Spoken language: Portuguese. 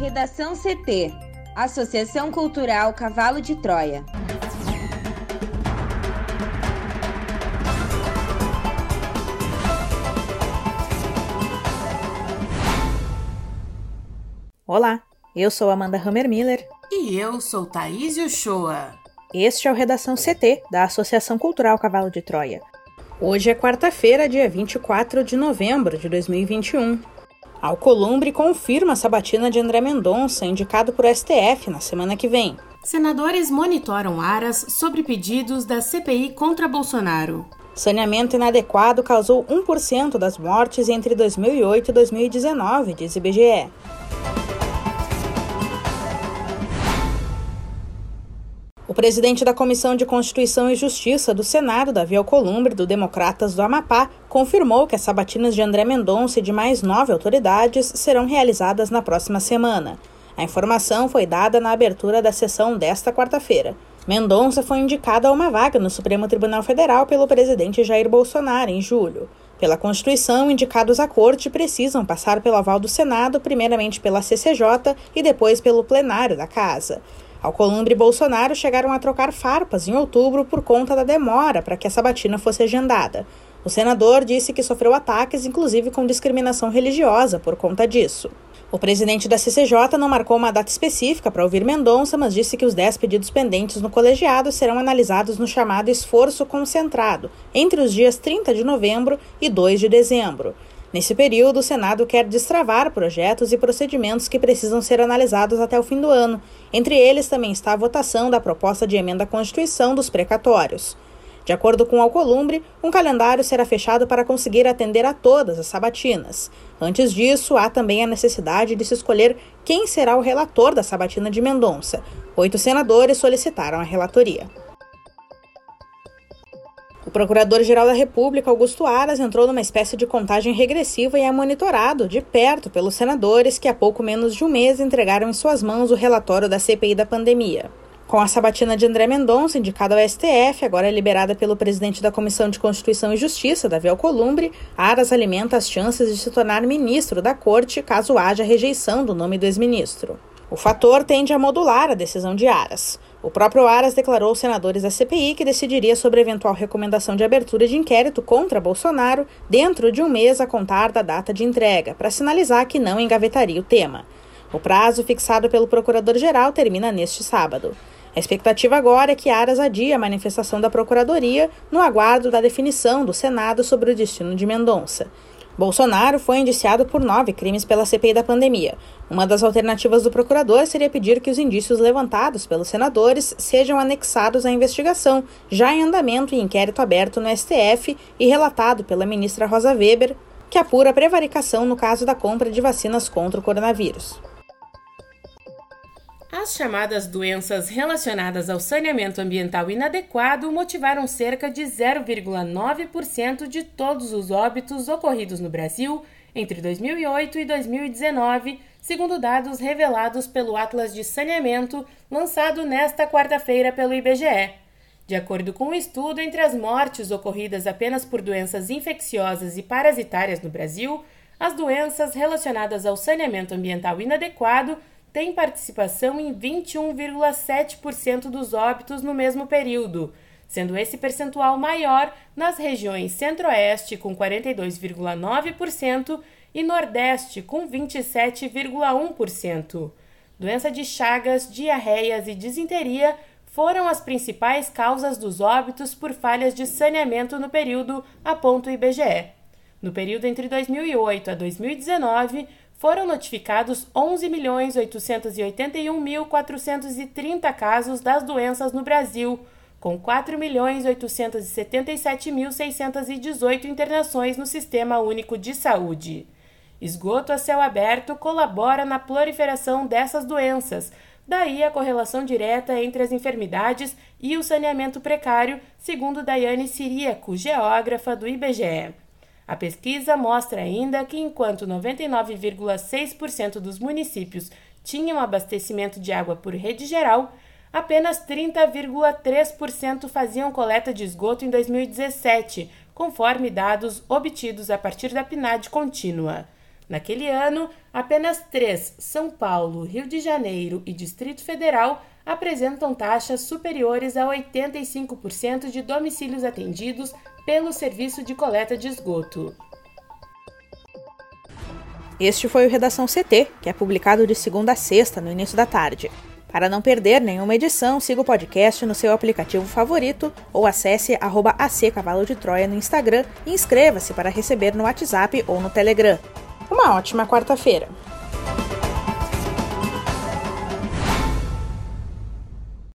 Redação CT Associação Cultural Cavalo de Troia. Olá, eu sou Amanda Hammermiller. E eu sou Thaís Uchoa. Este é o Redação CT, da Associação Cultural Cavalo de Troia. Hoje é quarta-feira, dia 24 de novembro de 2021. Alcolumbre confirma a sabatina de André Mendonça, indicado por STF na semana que vem. Senadores monitoram aras sobre pedidos da CPI contra Bolsonaro. Saneamento inadequado causou 1% das mortes entre 2008 e 2019, diz IBGE. O presidente da Comissão de Constituição e Justiça do Senado, Davi Alcolumbre, do Democratas do Amapá, confirmou que as sabatinas de André Mendonça e de mais nove autoridades serão realizadas na próxima semana. A informação foi dada na abertura da sessão desta quarta-feira. Mendonça foi indicado a uma vaga no Supremo Tribunal Federal pelo presidente Jair Bolsonaro em julho. Pela Constituição, indicados à corte precisam passar pelo aval do Senado, primeiramente pela CCJ e depois pelo plenário da Casa. Alcolumbre e Bolsonaro chegaram a trocar farpas em outubro por conta da demora para que a sabatina fosse agendada. O senador disse que sofreu ataques, inclusive com discriminação religiosa, por conta disso. O presidente da CCJ não marcou uma data específica para ouvir Mendonça, mas disse que os 10 pedidos pendentes no colegiado serão analisados no chamado esforço concentrado, entre os dias 30 de novembro e 2 de dezembro. Nesse período, o Senado quer destravar projetos e procedimentos que precisam ser analisados até o fim do ano. Entre eles também está a votação da proposta de emenda à Constituição dos precatórios. De acordo com Alcolumbre, um calendário será fechado para conseguir atender a todas as sabatinas. Antes disso, há também a necessidade de se escolher quem será o relator da sabatina de Mendonça. Oito senadores solicitaram a relatoria. O Procurador-Geral da República, Augusto Aras, entrou numa espécie de contagem regressiva e é monitorado de perto pelos senadores que há pouco menos de um mês entregaram em suas mãos o relatório da CPI da pandemia. Com a sabatina de André Mendonça, indicada ao STF, agora liberada pelo presidente da Comissão de Constituição e Justiça, Davi Alcolumbre, Aras alimenta as chances de se tornar ministro da Corte caso haja rejeição do nome do ex-ministro. O fator tende a modular a decisão de Aras. O próprio Aras declarou aos senadores da CPI que decidiria sobre eventual recomendação de abertura de inquérito contra Bolsonaro dentro de um mês a contar da data de entrega, para sinalizar que não engavetaria o tema. O prazo fixado pelo procurador-geral termina neste sábado. A expectativa agora é que Aras adie a manifestação da Procuradoria no aguardo da definição do Senado sobre o destino de Mendonça. Bolsonaro foi indiciado por nove crimes pela CPI da pandemia. Uma das alternativas do procurador seria pedir que os indícios levantados pelos senadores sejam anexados à investigação, já em andamento e inquérito aberto no STF e relatado pela ministra Rosa Weber, que apura prevaricação no caso da compra de vacinas contra o coronavírus. As chamadas doenças relacionadas ao saneamento ambiental inadequado motivaram cerca de 0,9% de todos os óbitos ocorridos no Brasil entre 2008 e 2019, segundo dados revelados pelo Atlas de Saneamento, lançado nesta quarta-feira pelo IBGE. De acordo com o um estudo, entre as mortes ocorridas apenas por doenças infecciosas e parasitárias no Brasil, as doenças relacionadas ao saneamento ambiental inadequado tem participação em 21,7% dos óbitos no mesmo período, sendo esse percentual maior nas regiões Centro-Oeste, com 42,9%, e Nordeste, com 27,1%. Doença de Chagas, diarreias e disenteria foram as principais causas dos óbitos por falhas de saneamento no período, aponta o IBGE. No período entre 2008 a 2019, foram notificados 11.881.430 casos das doenças no Brasil, com 4.877.618 internações no Sistema Único de Saúde. Esgoto a céu aberto colabora na proliferação dessas doenças, daí a correlação direta entre as enfermidades e o saneamento precário, segundo Daiane Siríaco, geógrafa do IBGE. A pesquisa mostra ainda que, enquanto 99,6% dos municípios tinham abastecimento de água por rede geral, apenas 30,3% faziam coleta de esgoto em 2017, conforme dados obtidos a partir da PNAD contínua. Naquele ano, apenas três, São Paulo, Rio de Janeiro e Distrito Federal, apresentam taxas superiores a 85% de domicílios atendidos pelo serviço de coleta de esgoto. Este foi o Redação CT, que é publicado de segunda a sexta, no início da tarde. Para não perder nenhuma edição, siga o podcast no seu aplicativo favorito ou acesse arroba AC Cavalo de Troia no Instagram e inscreva-se para receber no WhatsApp ou no Telegram. Uma ótima quarta-feira!